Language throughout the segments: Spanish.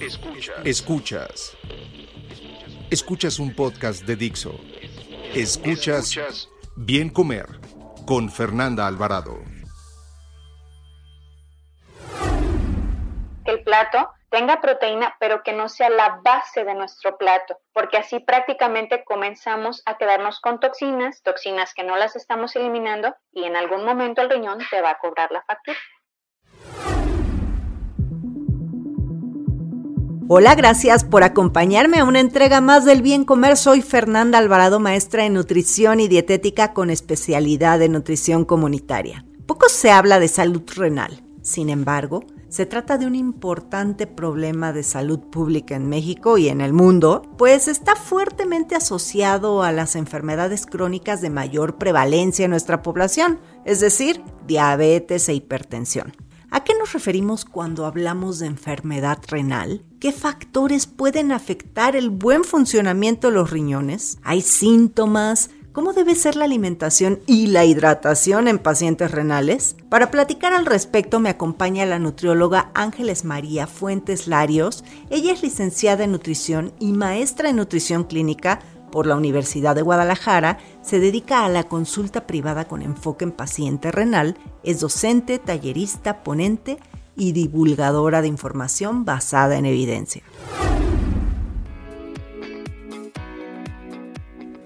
Escuchas. Escuchas. Escuchas un podcast de Dixo. Escuchas Bien Comer con Fernanda Alvarado. Que el plato tenga proteína, pero que no sea la base de nuestro plato, porque así prácticamente comenzamos a quedarnos con toxinas, toxinas que no las estamos eliminando y en algún momento el riñón te va a cobrar la factura. Hola, gracias por acompañarme a una entrega más del Bien Comer. Soy Fernanda Alvarado, maestra en nutrición y dietética con especialidad en nutrición comunitaria. Poco se habla de salud renal. Sin embargo, se trata de un importante problema de salud pública en México y en el mundo, pues está fuertemente asociado a las enfermedades crónicas de mayor prevalencia en nuestra población, es decir, diabetes e hipertensión. ¿A qué nos referimos cuando hablamos de enfermedad renal? ¿Qué factores pueden afectar el buen funcionamiento de los riñones? ¿Hay síntomas? ¿Cómo debe ser la alimentación y la hidratación en pacientes renales? Para platicar al respecto me acompaña la nutrióloga Ángeles María Fuentes Larios. Ella es licenciada en nutrición y maestra en nutrición clínica por la Universidad de Guadalajara, se dedica a la consulta privada con enfoque en paciente renal, es docente, tallerista, ponente y divulgadora de información basada en evidencia.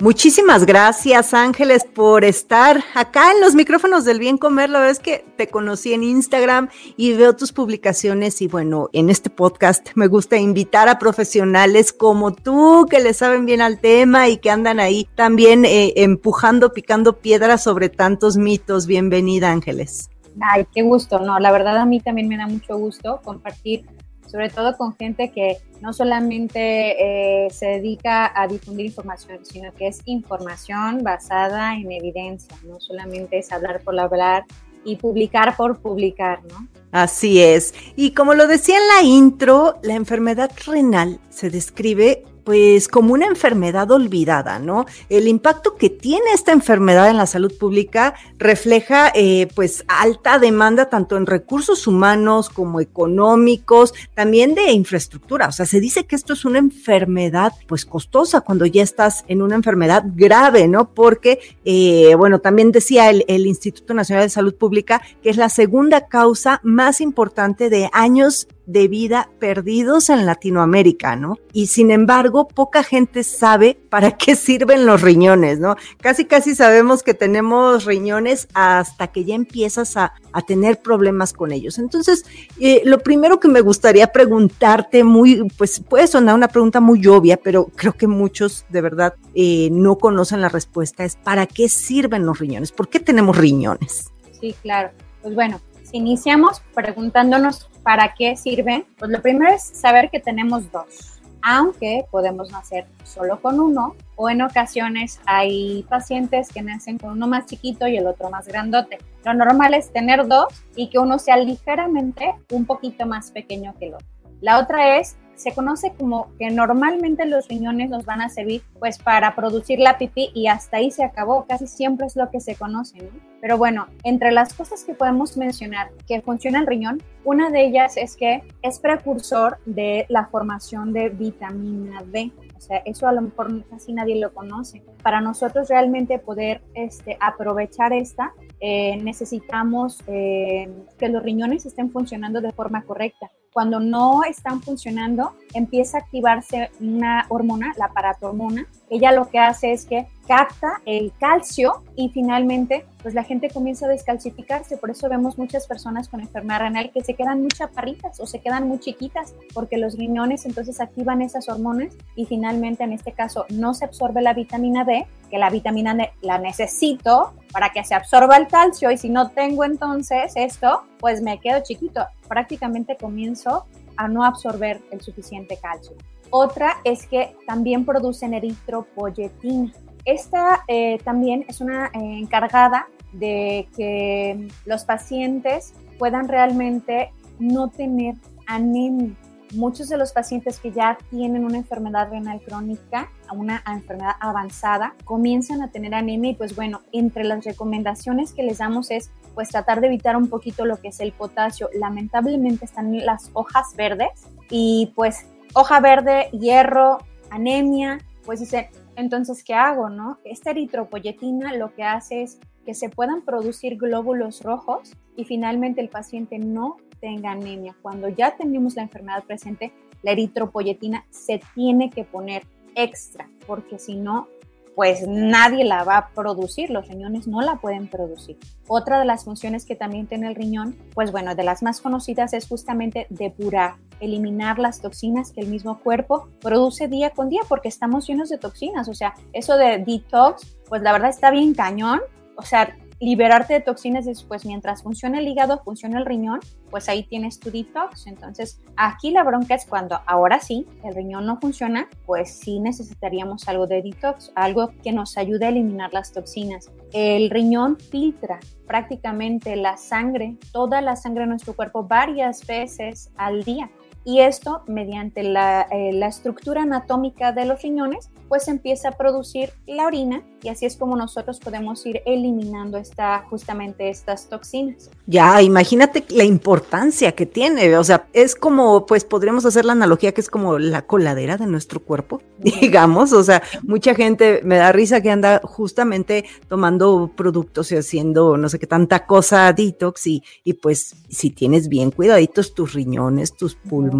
Muchísimas gracias Ángeles por estar acá en los micrófonos del bien comer. La verdad es que te conocí en Instagram y veo tus publicaciones y bueno, en este podcast me gusta invitar a profesionales como tú que le saben bien al tema y que andan ahí también eh, empujando, picando piedras sobre tantos mitos. Bienvenida Ángeles. Ay, qué gusto, no, la verdad a mí también me da mucho gusto compartir sobre todo con gente que no solamente eh, se dedica a difundir información, sino que es información basada en evidencia, no solamente es hablar por hablar y publicar por publicar, ¿no? Así es. Y como lo decía en la intro, la enfermedad renal se describe pues como una enfermedad olvidada, ¿no? El impacto que tiene esta enfermedad en la salud pública refleja eh, pues alta demanda tanto en recursos humanos como económicos, también de infraestructura. O sea, se dice que esto es una enfermedad pues costosa cuando ya estás en una enfermedad grave, ¿no? Porque, eh, bueno, también decía el, el Instituto Nacional de Salud Pública que es la segunda causa más importante de años de vida perdidos en Latinoamérica, ¿no? Y sin embargo, poca gente sabe para qué sirven los riñones, ¿no? Casi, casi sabemos que tenemos riñones hasta que ya empiezas a, tener problemas con ellos. Entonces, eh, lo primero que me gustaría preguntarte, muy, pues puede sonar una pregunta muy obvia, pero creo que muchos de verdad eh, no conocen la respuesta, es ¿para qué sirven los riñones? ¿Por qué tenemos riñones? Sí, claro. Pues bueno, iniciamos preguntándonos para qué sirven, pues lo primero es saber que tenemos dos, aunque podemos nacer solo con uno o en ocasiones hay pacientes que nacen con uno más chiquito y el otro más grandote. Lo normal es tener dos y que uno sea ligeramente un poquito más pequeño que el otro. La otra es se conoce como que normalmente los riñones nos van a servir pues para producir la pipí y hasta ahí se acabó, casi siempre es lo que se conoce, ¿no? Pero bueno, entre las cosas que podemos mencionar que funciona el riñón, una de ellas es que es precursor de la formación de vitamina D. O sea, eso a lo mejor casi nadie lo conoce. Para nosotros realmente poder este, aprovechar esta, eh, necesitamos eh, que los riñones estén funcionando de forma correcta cuando no están funcionando, empieza a activarse una hormona, la paratormona. Ella lo que hace es que capta el calcio y finalmente pues la gente comienza a descalcificarse. Por eso vemos muchas personas con enfermedad renal que se quedan muy chaparritas o se quedan muy chiquitas porque los riñones entonces activan esas hormonas y finalmente en este caso no se absorbe la vitamina D, que la vitamina D la necesito para que se absorba el calcio y si no tengo entonces esto, pues me quedo chiquito. Prácticamente comienzo a no absorber el suficiente calcio. Otra es que también producen eritropoyetina. Esta eh, también es una eh, encargada de que los pacientes puedan realmente no tener anemia. Muchos de los pacientes que ya tienen una enfermedad renal crónica, una enfermedad avanzada, comienzan a tener anemia y pues bueno, entre las recomendaciones que les damos es pues tratar de evitar un poquito lo que es el potasio. Lamentablemente están las hojas verdes y pues hoja verde, hierro, anemia, pues dice, entonces, ¿qué hago, no? Esta eritropoyetina lo que hace es que se puedan producir glóbulos rojos y finalmente el paciente no tenga anemia. Cuando ya tenemos la enfermedad presente, la eritropoyetina se tiene que poner extra, porque si no, pues nadie la va a producir, los riñones no la pueden producir. Otra de las funciones que también tiene el riñón, pues bueno, de las más conocidas es justamente depurar, eliminar las toxinas que el mismo cuerpo produce día con día porque estamos llenos de toxinas, o sea, eso de detox, pues la verdad está bien cañón, o sea, liberarte de toxinas después, mientras funciona el hígado, funciona el riñón, pues ahí tienes tu detox. Entonces, aquí la bronca es cuando ahora sí, el riñón no funciona, pues sí necesitaríamos algo de detox, algo que nos ayude a eliminar las toxinas. El riñón filtra prácticamente la sangre, toda la sangre de nuestro cuerpo varias veces al día. Y esto, mediante la, eh, la estructura anatómica de los riñones, pues empieza a producir la orina y así es como nosotros podemos ir eliminando esta, justamente estas toxinas. Ya, imagínate la importancia que tiene, o sea, es como, pues podríamos hacer la analogía que es como la coladera de nuestro cuerpo, digamos, o sea, mucha gente me da risa que anda justamente tomando productos y haciendo no sé qué tanta cosa detox y, y pues si tienes bien cuidaditos tus riñones, tus pulmones,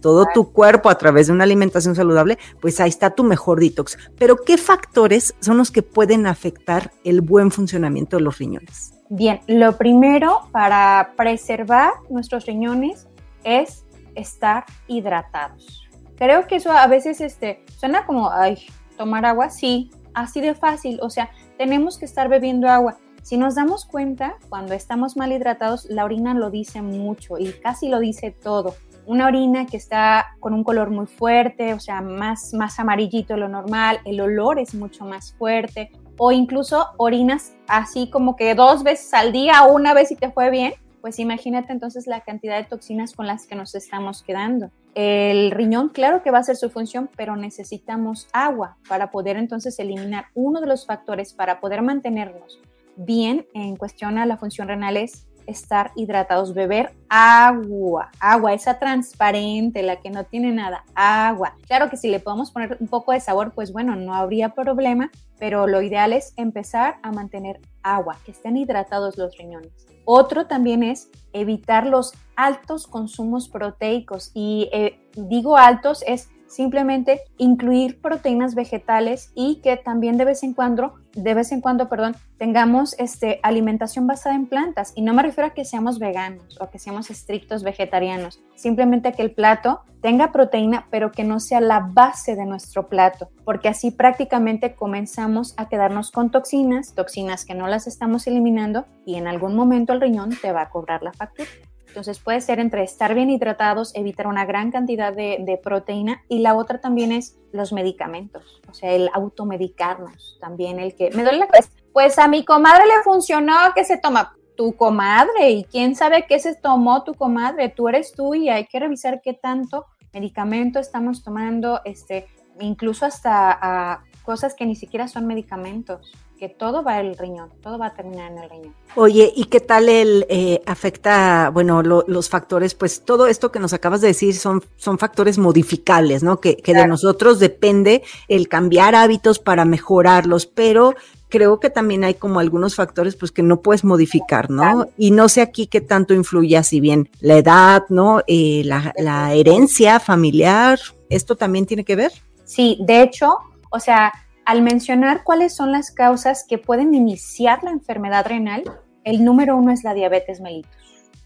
todo tu cuerpo a través de una alimentación saludable, pues ahí está tu mejor detox. Pero ¿qué factores son los que pueden afectar el buen funcionamiento de los riñones? Bien, lo primero para preservar nuestros riñones es estar hidratados. Creo que eso a veces este, suena como, ay, tomar agua, sí, así de fácil, o sea, tenemos que estar bebiendo agua. Si nos damos cuenta, cuando estamos mal hidratados, la orina lo dice mucho y casi lo dice todo una orina que está con un color muy fuerte, o sea, más, más amarillito de lo normal, el olor es mucho más fuerte, o incluso orinas así como que dos veces al día una vez si te fue bien, pues imagínate entonces la cantidad de toxinas con las que nos estamos quedando. El riñón, claro que va a hacer su función, pero necesitamos agua para poder entonces eliminar uno de los factores para poder mantenernos bien en cuestión a la función renal es estar hidratados, beber agua, agua, esa transparente, la que no tiene nada, agua. Claro que si le podemos poner un poco de sabor, pues bueno, no habría problema, pero lo ideal es empezar a mantener agua, que estén hidratados los riñones. Otro también es evitar los altos consumos proteicos y eh, digo altos es simplemente incluir proteínas vegetales y que también de vez en cuando, de vez en cuando, perdón, tengamos este, alimentación basada en plantas. Y no me refiero a que seamos veganos o que seamos estrictos vegetarianos, simplemente que el plato tenga proteína, pero que no sea la base de nuestro plato, porque así prácticamente comenzamos a quedarnos con toxinas, toxinas que no las estamos eliminando y en algún momento el riñón te va a cobrar la factura. Entonces puede ser entre estar bien hidratados, evitar una gran cantidad de, proteína y la otra también es los medicamentos, o sea, el automedicarnos, también el que me duele la cabeza. Pues a mi comadre le funcionó que se toma tu comadre y quién sabe qué se tomó tu comadre, tú eres tú y hay que revisar qué tanto medicamento estamos tomando, este, incluso hasta cosas que ni siquiera son medicamentos que todo va al riñón, todo va a terminar en el riñón. Oye, ¿y qué tal el eh, afecta, bueno, los factores? Pues todo esto que nos acabas de decir son, son factores modificables, ¿no? Que, que de nosotros depende el cambiar hábitos para mejorarlos, pero creo que también hay como algunos factores pues que no puedes modificar, ¿no? Y no sé aquí qué tanto influye, si bien la edad, ¿no? Eh, la, la herencia familiar, ¿esto también tiene que ver? Sí, de hecho, o sea, al mencionar cuáles son las causas que pueden iniciar la enfermedad renal, el número uno es la diabetes mellitus.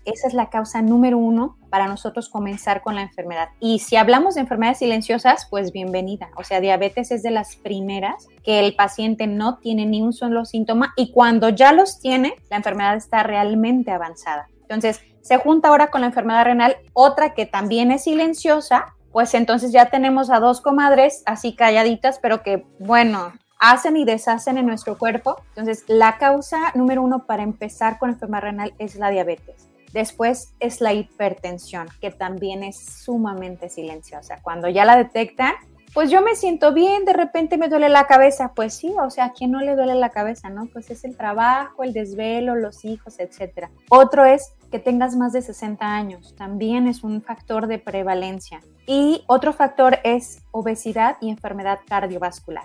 Esa es la causa número uno para nosotros comenzar con la enfermedad. Y si hablamos de enfermedades silenciosas, pues bienvenida. O sea, diabetes es de las primeras que el paciente no tiene ni un solo síntoma y cuando ya los tiene, la enfermedad está realmente avanzada. Entonces, se junta ahora con la enfermedad renal, otra que también es silenciosa, pues entonces ya tenemos a dos comadres así calladitas, pero que, bueno, hacen y deshacen en nuestro cuerpo. Entonces, la causa número uno para empezar con enfermedad renal es la diabetes. Después es la hipertensión, que también es sumamente silenciosa. Cuando ya la detectan, pues yo me siento bien, de repente me duele la cabeza. Pues sí, o sea, ¿a quién no le duele la cabeza, no? Pues es el trabajo, el desvelo, los hijos, etc. Otro es que tengas más de 60 años, también es un factor de prevalencia. Y otro factor es obesidad y enfermedad cardiovascular.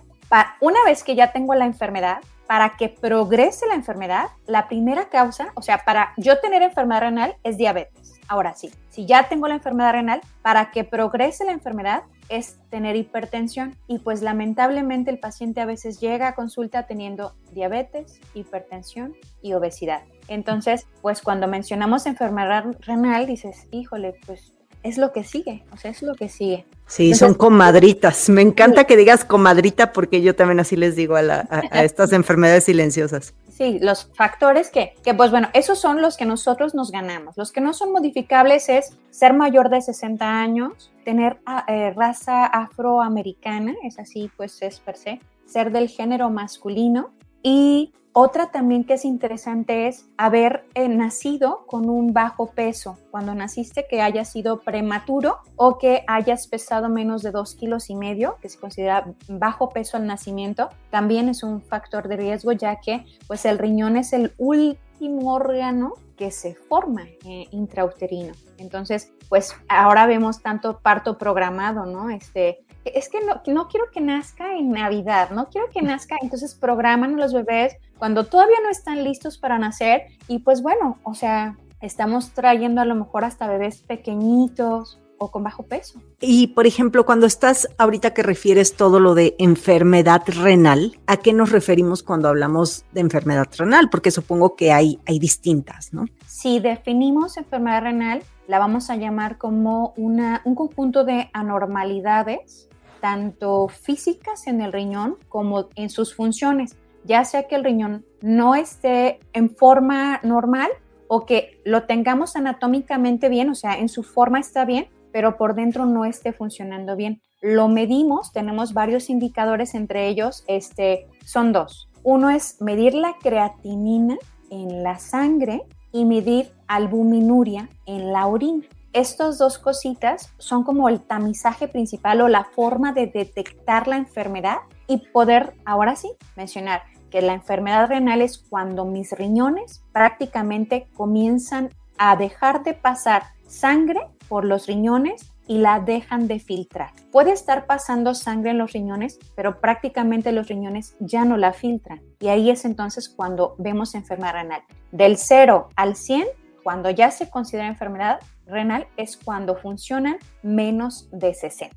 una vez que ya tengo la enfermedad, para que progrese la enfermedad, la primera causa, o sea, para yo tener enfermedad renal es diabetes. Ahora sí, si ya tengo la enfermedad renal, para que progrese la enfermedad es tener hipertensión y pues lamentablemente el paciente a veces llega a consulta teniendo diabetes, hipertensión y obesidad. Entonces, pues cuando mencionamos enfermedad renal dices, híjole, pues es lo que sigue, o sea, es lo que sigue. Sí, son comadritas. Me encanta que digas comadrita porque yo también así les digo a, estas enfermedades silenciosas. Sí, los factores que, que, pues bueno, esos son los que nosotros nos ganamos. Los que no son modificables es ser mayor de 60 años, tener ah, eh, raza afroamericana, es así, pues es per se, ser del género masculino y otra también que es interesante es haber eh, nacido con un bajo peso. Cuando naciste que hayas sido prematuro o que hayas pesado menos de dos kilos y medio, que se considera bajo peso al nacimiento, también es un factor de riesgo ya que pues el riñón es el último órgano que se forma eh, intrauterino. Entonces, pues ahora vemos tanto parto programado, ¿no? Este, es que no, no, quiero que nazca en Navidad, no quiero que nazca, entonces programan a los bebés cuando todavía no están listos para nacer y pues bueno, o sea, estamos trayendo a lo mejor hasta bebés pequeñitos o con bajo peso. Y por ejemplo, cuando estás ahorita que refieres todo lo de enfermedad renal, ¿a qué nos referimos cuando hablamos de enfermedad renal? Porque supongo que hay, hay distintas, ¿no? Si definimos enfermedad renal, la vamos a llamar como una, un conjunto de anormalidades tanto físicas en el riñón como en sus funciones, ya sea que el riñón no esté en forma normal o que lo tengamos anatómicamente bien, o sea, en su forma está bien, pero por dentro no esté funcionando bien. Lo medimos, tenemos varios indicadores, entre ellos este, son dos. Uno es medir la creatinina en la sangre y medir albuminuria en la orina. Estas dos cositas son como el tamizaje principal o la forma de detectar la enfermedad y poder, ahora sí, mencionar que la enfermedad renal es cuando mis riñones prácticamente comienzan a dejar de pasar sangre por los riñones y la dejan de filtrar. Puede estar pasando sangre en los riñones, pero prácticamente los riñones ya no la filtran. Y ahí es entonces cuando vemos enfermedad renal. Del 0 al 100, cuando ya se considera enfermedad, renal es cuando funcionan menos de 60.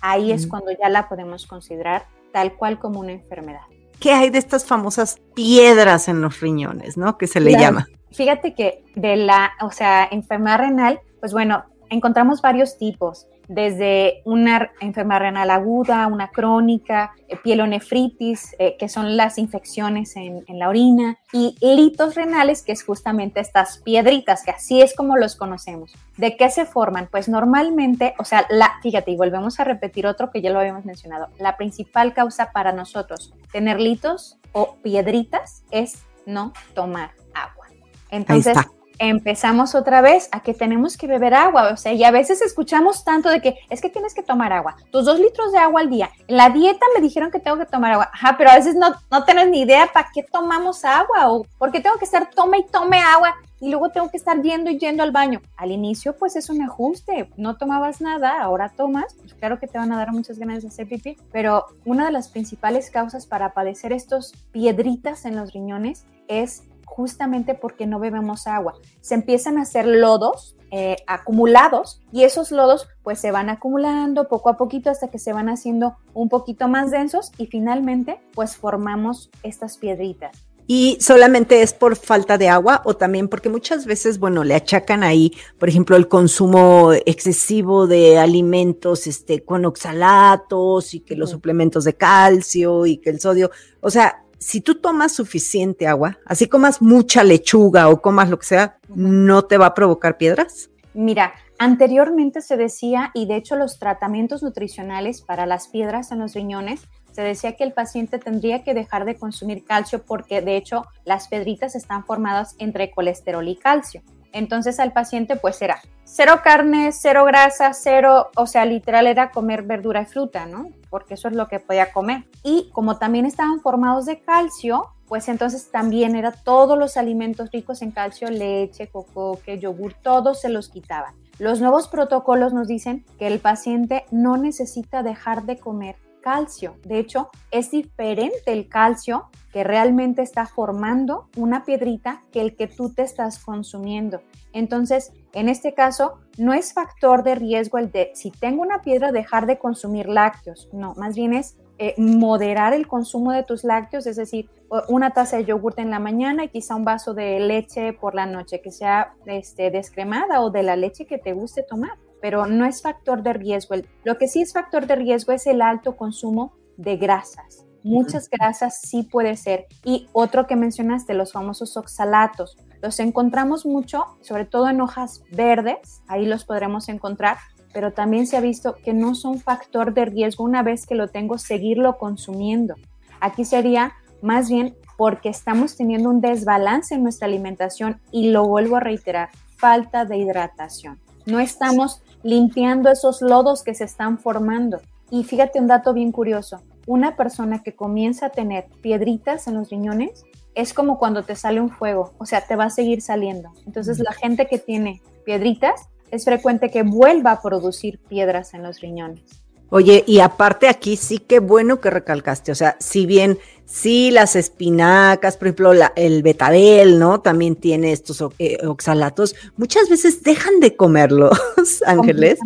Ahí es cuando ya la podemos considerar tal cual como una enfermedad. ¿Qué hay de estas famosas piedras en los riñones, no? Que se le llama. Fíjate que de la, o sea, enfermedad renal, pues bueno, encontramos varios tipos desde una enfermedad renal aguda, una crónica, eh, pielonefritis, eh, que son las infecciones en, la orina, y litos renales, que es justamente estas piedritas, que así es como los conocemos. ¿De qué se forman? Pues normalmente, o sea, la, fíjate, y volvemos a repetir otro que ya lo habíamos mencionado, la principal causa para nosotros tener litos o piedritas es no tomar agua. Entonces, empezamos otra vez a que tenemos que beber agua, o sea, y a veces escuchamos tanto de que es que tienes que tomar agua, tus dos litros de agua al día. En la dieta me dijeron que tengo que tomar agua, ajá, pero a veces no, no tienes ni idea para qué tomamos agua o por qué tengo que estar tome y tome agua y luego tengo que estar yendo y yendo al baño. Al inicio, pues es un ajuste, no tomabas nada, ahora tomas, pues claro que te van a dar muchas ganas de hacer pipí, pero una de las principales causas para padecer estos piedritas en los riñones es justamente porque no bebemos agua. Se empiezan a hacer lodos eh, acumulados y esos lodos pues se van acumulando poco a poquito hasta que se van haciendo un poquito más densos y finalmente pues formamos estas piedritas. ¿Y solamente es por falta de agua o también porque muchas veces, bueno, le achacan ahí, por ejemplo, el consumo excesivo de alimentos este, con oxalatos y que los suplementos de calcio y que el sodio, o sea, si tú tomas suficiente agua, así comas mucha lechuga o comas lo que sea, ¿no te va a provocar piedras? Mira, anteriormente se decía, y de hecho los tratamientos nutricionales para las piedras en los riñones, se decía que el paciente tendría que dejar de consumir calcio porque de hecho las piedritas están formadas entre colesterol y calcio. Entonces al paciente pues era cero carne, cero grasa, cero, o sea, literal era comer verdura y fruta, ¿no? Porque eso es lo que podía comer. Y como también estaban formados de calcio, pues entonces también era todos los alimentos ricos en calcio, leche, cocoque, yogur, todos se los quitaban. Los nuevos protocolos nos dicen que el paciente no necesita dejar de comer calcio. De hecho, es diferente el calcio que realmente está formando una piedrita que el que tú te estás consumiendo. Entonces, en este caso, no es factor de riesgo el de si tengo una piedra dejar de consumir lácteos. No, más bien es eh, moderar el consumo de tus lácteos, es decir, una taza de yogurt en la mañana y quizá un vaso de leche por la noche que sea este, descremada o de la leche que te guste tomar pero no es factor de riesgo. Lo que sí es factor de riesgo es el alto consumo de grasas. Muchas grasas sí puede ser. Y otro que mencionaste, los famosos oxalatos. Los encontramos mucho, sobre todo en hojas verdes, ahí los podremos encontrar, pero también se ha visto que no son factor de riesgo una vez que lo tengo, seguirlo consumiendo. Aquí sería más bien porque estamos teniendo un desbalance en nuestra alimentación y lo vuelvo a reiterar, falta de hidratación. No estamos limpiando esos lodos que se están formando. Y fíjate un dato bien curioso. Una persona que comienza a tener piedritas en los riñones es como cuando te sale un fuego, o sea, te va a seguir saliendo. Entonces la gente que tiene piedritas es frecuente que vuelva a producir piedras en los riñones. Oye, y aparte aquí sí que bueno que recalcaste, o sea, si bien Sí, las espinacas, por ejemplo, el betabel, ¿no? También tiene estos eh, oxalatos. Muchas veces dejan de comerlos, ángeles.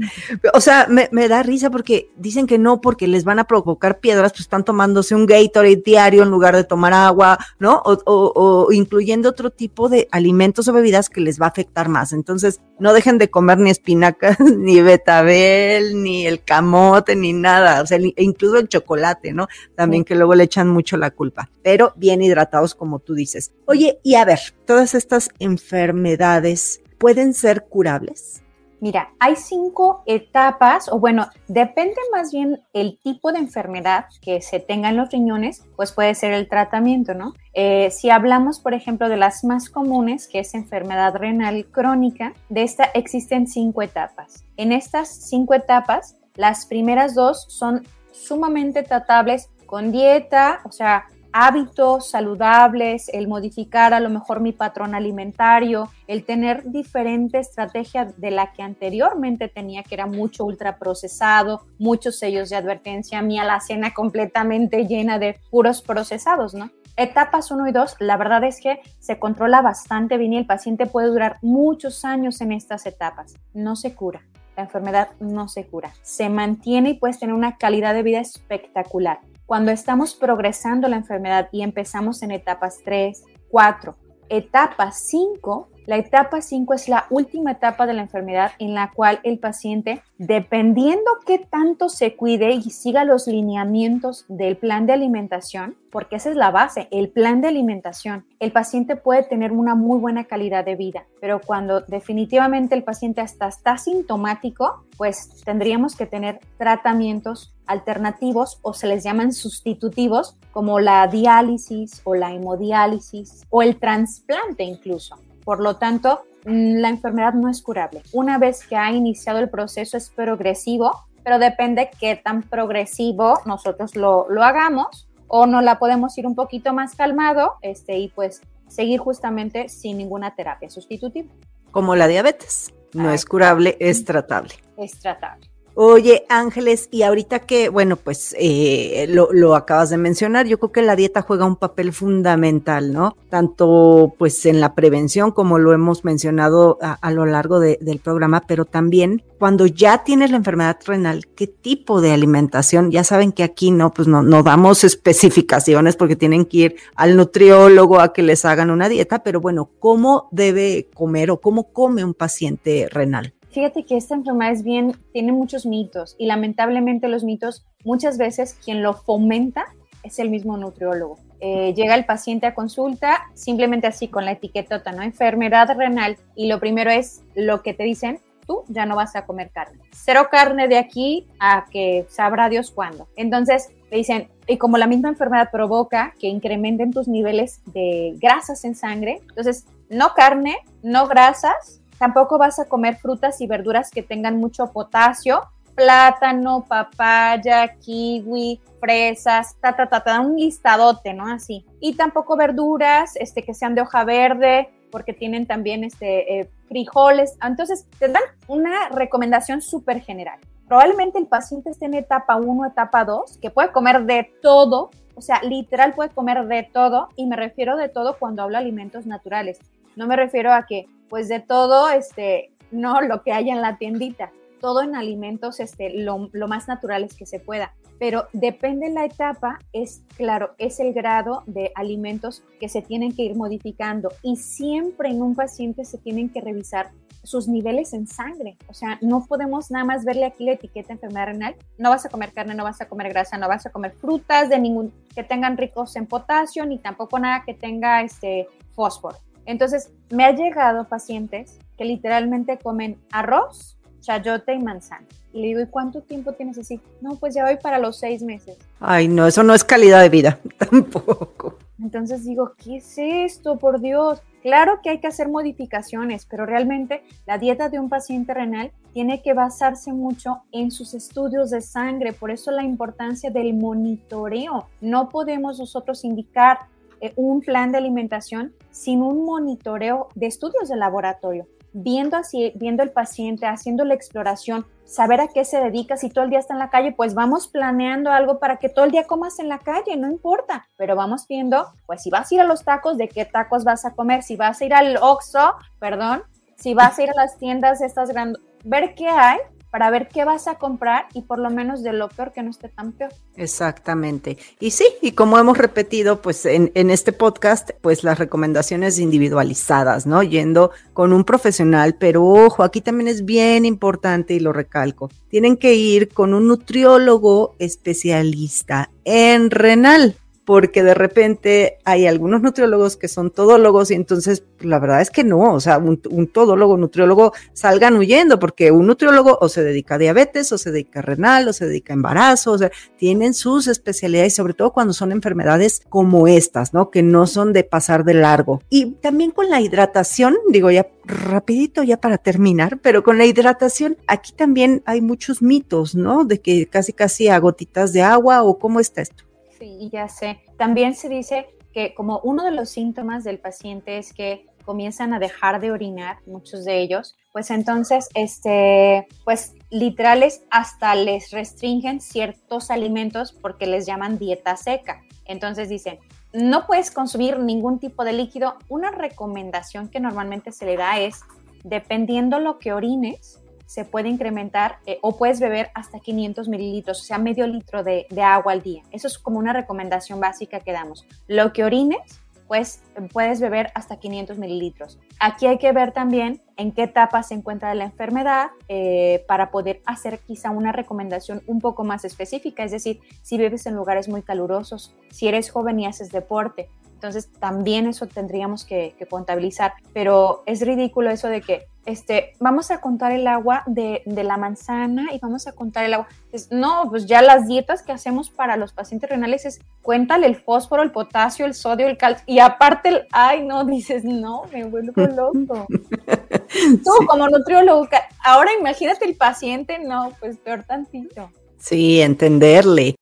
O sea, me, da risa porque dicen que no, porque les van a provocar piedras, pues están tomándose un Gatorade diario en lugar de tomar agua, ¿no? O, o incluyendo otro tipo de alimentos o bebidas que les va a afectar más. Entonces, no dejen de comer ni espinacas, ni betabel, ni el camote, ni nada. O sea, incluso el chocolate, ¿no? También que luego le echan mucho la culpa, pero bien hidratados como tú dices. Oye, y a ver, todas estas enfermedades pueden ser curables. Mira, hay cinco etapas, o bueno, depende más bien el tipo de enfermedad que se tenga en los riñones, pues puede ser el tratamiento, ¿no? Eh, si hablamos, por ejemplo, de las más comunes, que es enfermedad renal crónica, de esta existen cinco etapas. En estas cinco etapas, las primeras dos son sumamente tratables con dieta, o sea, hábitos saludables, el modificar a lo mejor mi patrón alimentario, el tener diferente estrategia de la que anteriormente tenía, que era mucho ultraprocesado, muchos sellos de advertencia, mi alacena completamente llena de puros procesados, ¿no? Etapas 1 y 2, la verdad es que se controla bastante bien y el paciente puede durar muchos años en estas etapas. No se cura, la enfermedad no se cura, se mantiene y puedes tener una calidad de vida espectacular. Cuando estamos progresando la enfermedad y empezamos en etapas 3, 4, etapa 5, la etapa 5 es la última etapa de la enfermedad en la cual el paciente, dependiendo qué tanto se cuide y siga los lineamientos del plan de alimentación, porque esa es la base, el plan de alimentación, el paciente puede tener una muy buena calidad de vida, pero cuando definitivamente el paciente hasta está sintomático, pues tendríamos que tener tratamientos alternativos o se les llaman sustitutivos como la diálisis o la hemodiálisis o el trasplante incluso. Por lo tanto, mm, la enfermedad no es curable. Una vez que ha iniciado el proceso es progresivo, pero depende qué tan progresivo nosotros lo, hagamos o no la podemos ir un poquito más calmado este, y pues seguir justamente sin ninguna terapia sustitutiva. Como la diabetes. No es curable, es tratable. Es tratable. Oye, Ángeles, y ahorita que, bueno, pues eh, lo, acabas de mencionar, yo creo que la dieta juega un papel fundamental, ¿no? Tanto pues en la prevención, como lo hemos mencionado a, lo largo del programa, pero también cuando ya tienes la enfermedad renal, ¿qué tipo de alimentación? Ya saben que aquí no, pues no, no damos especificaciones porque tienen que ir al nutriólogo a que les hagan una dieta, pero bueno, ¿cómo debe comer o cómo come un paciente renal? Fíjate que esta enfermedad es bien, tiene muchos mitos y lamentablemente los mitos muchas veces quien lo fomenta es el mismo nutriólogo. Eh, llega el paciente a consulta simplemente así con la etiquetota, ¿no? Enfermedad renal y lo primero es lo que te dicen, tú ya no vas a comer carne. Cero carne de aquí a que sabrá Dios cuándo. Entonces te dicen, y como la misma enfermedad provoca que incrementen tus niveles de grasas en sangre, entonces no carne, no grasas, Tampoco vas a comer frutas y verduras que tengan mucho potasio, plátano, papaya, kiwi, fresas, ta, ta, ta, ta, un listadote, ¿no? Así. Y tampoco verduras este, que sean de hoja verde, porque tienen también este, eh, frijoles. Entonces, te dan una recomendación súper general. Probablemente el paciente esté en etapa 1, etapa 2, que puede comer de todo, o sea, literal puede comer de todo, y me refiero de todo cuando hablo alimentos naturales. No me refiero a que pues de todo, este, no lo que haya en la tiendita, todo en alimentos, este, lo, lo más naturales que se pueda. Pero depende la etapa, es claro, es el grado de alimentos que se tienen que ir modificando y siempre en un paciente se tienen que revisar sus niveles en sangre. O sea, no podemos nada más verle aquí la etiqueta enfermedad renal. No vas a comer carne, no vas a comer grasa, no vas a comer frutas de ningún que tengan ricos en potasio, ni tampoco nada que tenga este fósforo. Entonces, me ha llegado pacientes que literalmente comen arroz, chayote y manzana. Y le digo, ¿y cuánto tiempo tienes así? No, pues ya voy para los seis meses. Ay, no, eso no es calidad de vida, tampoco. Entonces digo, ¿qué es esto? Por Dios. Claro que hay que hacer modificaciones, pero realmente la dieta de un paciente renal tiene que basarse mucho en sus estudios de sangre. Por eso la importancia del monitoreo. No podemos nosotros indicar eh, un plan de alimentación sin un monitoreo de estudios de laboratorio, viendo así, viendo el paciente, haciendo la exploración, saber a qué se dedica, si todo el día está en la calle, pues vamos planeando algo para que todo el día comas en la calle, no importa, pero vamos viendo, pues si vas a ir a los tacos, de qué tacos vas a comer, si vas a ir al Oxxo, perdón, si vas a ir a las tiendas estas grandes, ver qué hay para ver qué vas a comprar y por lo menos de lo peor que no esté tan peor. Exactamente. Y sí, y como hemos repetido, pues en, este podcast, pues las recomendaciones individualizadas, ¿no? Yendo con un profesional, pero ojo, aquí también es bien importante y lo recalco, tienen que ir con un nutriólogo especialista en renal porque de repente hay algunos nutriólogos que son todólogos y entonces la verdad es que no, o sea, un, todólogo, nutriólogo salgan huyendo porque un nutriólogo o se dedica a diabetes o se dedica a renal o se dedica a embarazo, o sea, tienen sus especialidades, sobre todo cuando son enfermedades como estas, ¿no? Que no son de pasar de largo. Y también con la hidratación, digo ya rapidito ya para terminar, pero con la hidratación aquí también hay muchos mitos, ¿no? De que casi casi a gotitas de agua o cómo está esto. Sí, ya sé. También se dice que como uno de los síntomas del paciente es que comienzan a dejar de orinar, muchos de ellos, pues entonces, este, pues literales hasta les restringen ciertos alimentos porque les llaman dieta seca. Entonces dicen, no puedes consumir ningún tipo de líquido. Una recomendación que normalmente se le da es, dependiendo lo que orines, se puede incrementar eh, o puedes beber hasta 500 mililitros, o sea, medio litro de, agua al día. Eso es como una recomendación básica que damos. Lo que orines, pues puedes beber hasta 500 mililitros. Aquí hay que ver también en qué etapa se encuentra la enfermedad eh, para poder hacer quizá una recomendación un poco más específica, es decir, si vives en lugares muy calurosos, si eres joven y haces deporte, entonces también eso tendríamos que, contabilizar. Pero es ridículo eso de que este, vamos a contar el agua de, la manzana y vamos a contar el agua. no, pues ya las dietas que hacemos para los pacientes renales es cuéntale el fósforo, el potasio, el sodio, el calcio. Y aparte, el, ay, no, dices, no, me vuelvo loco. Tú como nutriólogo, ahora imagínate el paciente, no, pues peor tantito. Sí, entenderle.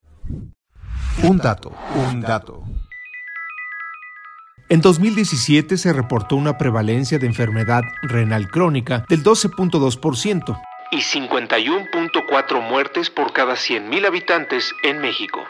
Un dato, un dato. En 2017 se reportó una prevalencia de enfermedad renal crónica del 12.2%. y 51.4 muertes por cada 100.000 habitantes en México.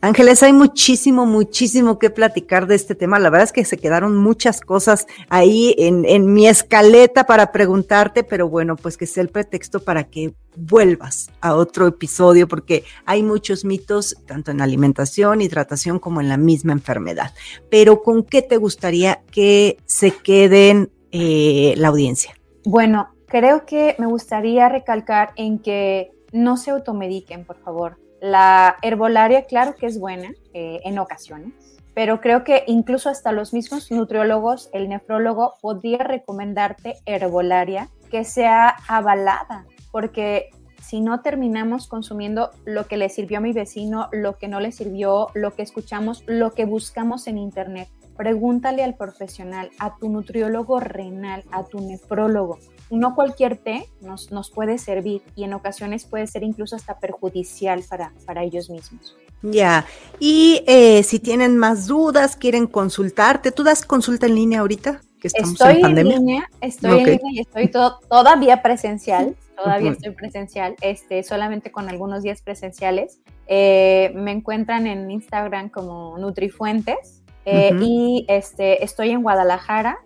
Ángeles, hay muchísimo, muchísimo que platicar de este tema. La verdad es que se quedaron muchas cosas ahí en, mi escaleta para preguntarte, pero bueno, pues que sea el pretexto para que vuelvas a otro episodio, porque hay muchos mitos, tanto en alimentación, hidratación, como en la misma enfermedad. Pero ¿con qué te gustaría que se queden eh, la audiencia? Bueno, creo que me gustaría recalcar en que no se automediquen, por favor la herbolaria, claro que es buena eh, en ocasiones, pero creo que incluso hasta los mismos nutriólogos, el nefrólogo, podría recomendarte herbolaria que sea avalada, porque si no terminamos consumiendo lo que le sirvió a mi vecino, lo que no le sirvió, lo que escuchamos, lo que buscamos en internet, pregúntale al profesional, a tu nutriólogo renal, a tu nefrólogo, no cualquier té nos, nos puede servir y en ocasiones puede ser incluso hasta perjudicial para, para ellos mismos. Ya, y eh, si tienen más dudas, quieren consultarte, ¿tú das consulta en línea ahorita? Que estamos estoy en, pandemia? línea, estoy en línea y estoy todavía presencial, todavía estoy presencial, este, solamente con algunos días presenciales. Eh, me encuentran en Instagram como Nutrifuentes eh, y este, estoy en Guadalajara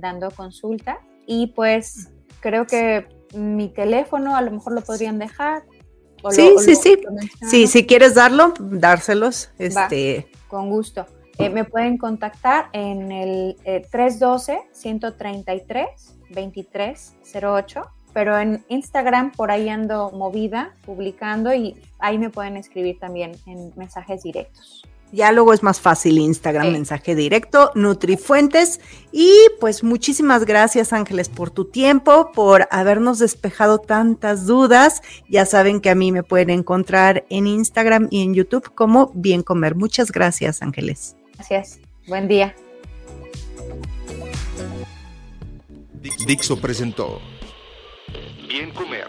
dando consulta y pues creo que mi teléfono a lo mejor lo podrían dejar. sí, sí, sí. Sí, si quieres darlo, dárselos. Este... con gusto. Eh, me pueden contactar en el 312-133-2308, pero en Instagram por ahí ando movida, publicando y ahí me pueden escribir también en mensajes directos. Ya luego es más fácil Instagram, mensaje directo, Nutrifuentes. Y pues muchísimas gracias Ángeles por tu tiempo, por habernos despejado tantas dudas. Ya saben que a mí me pueden encontrar en Instagram y en YouTube como Bien Comer. Muchas gracias Ángeles. Gracias. Buen día. Dixo presentó Bien Comer